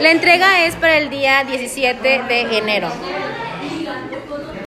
La entrega es para el día 17 de enero.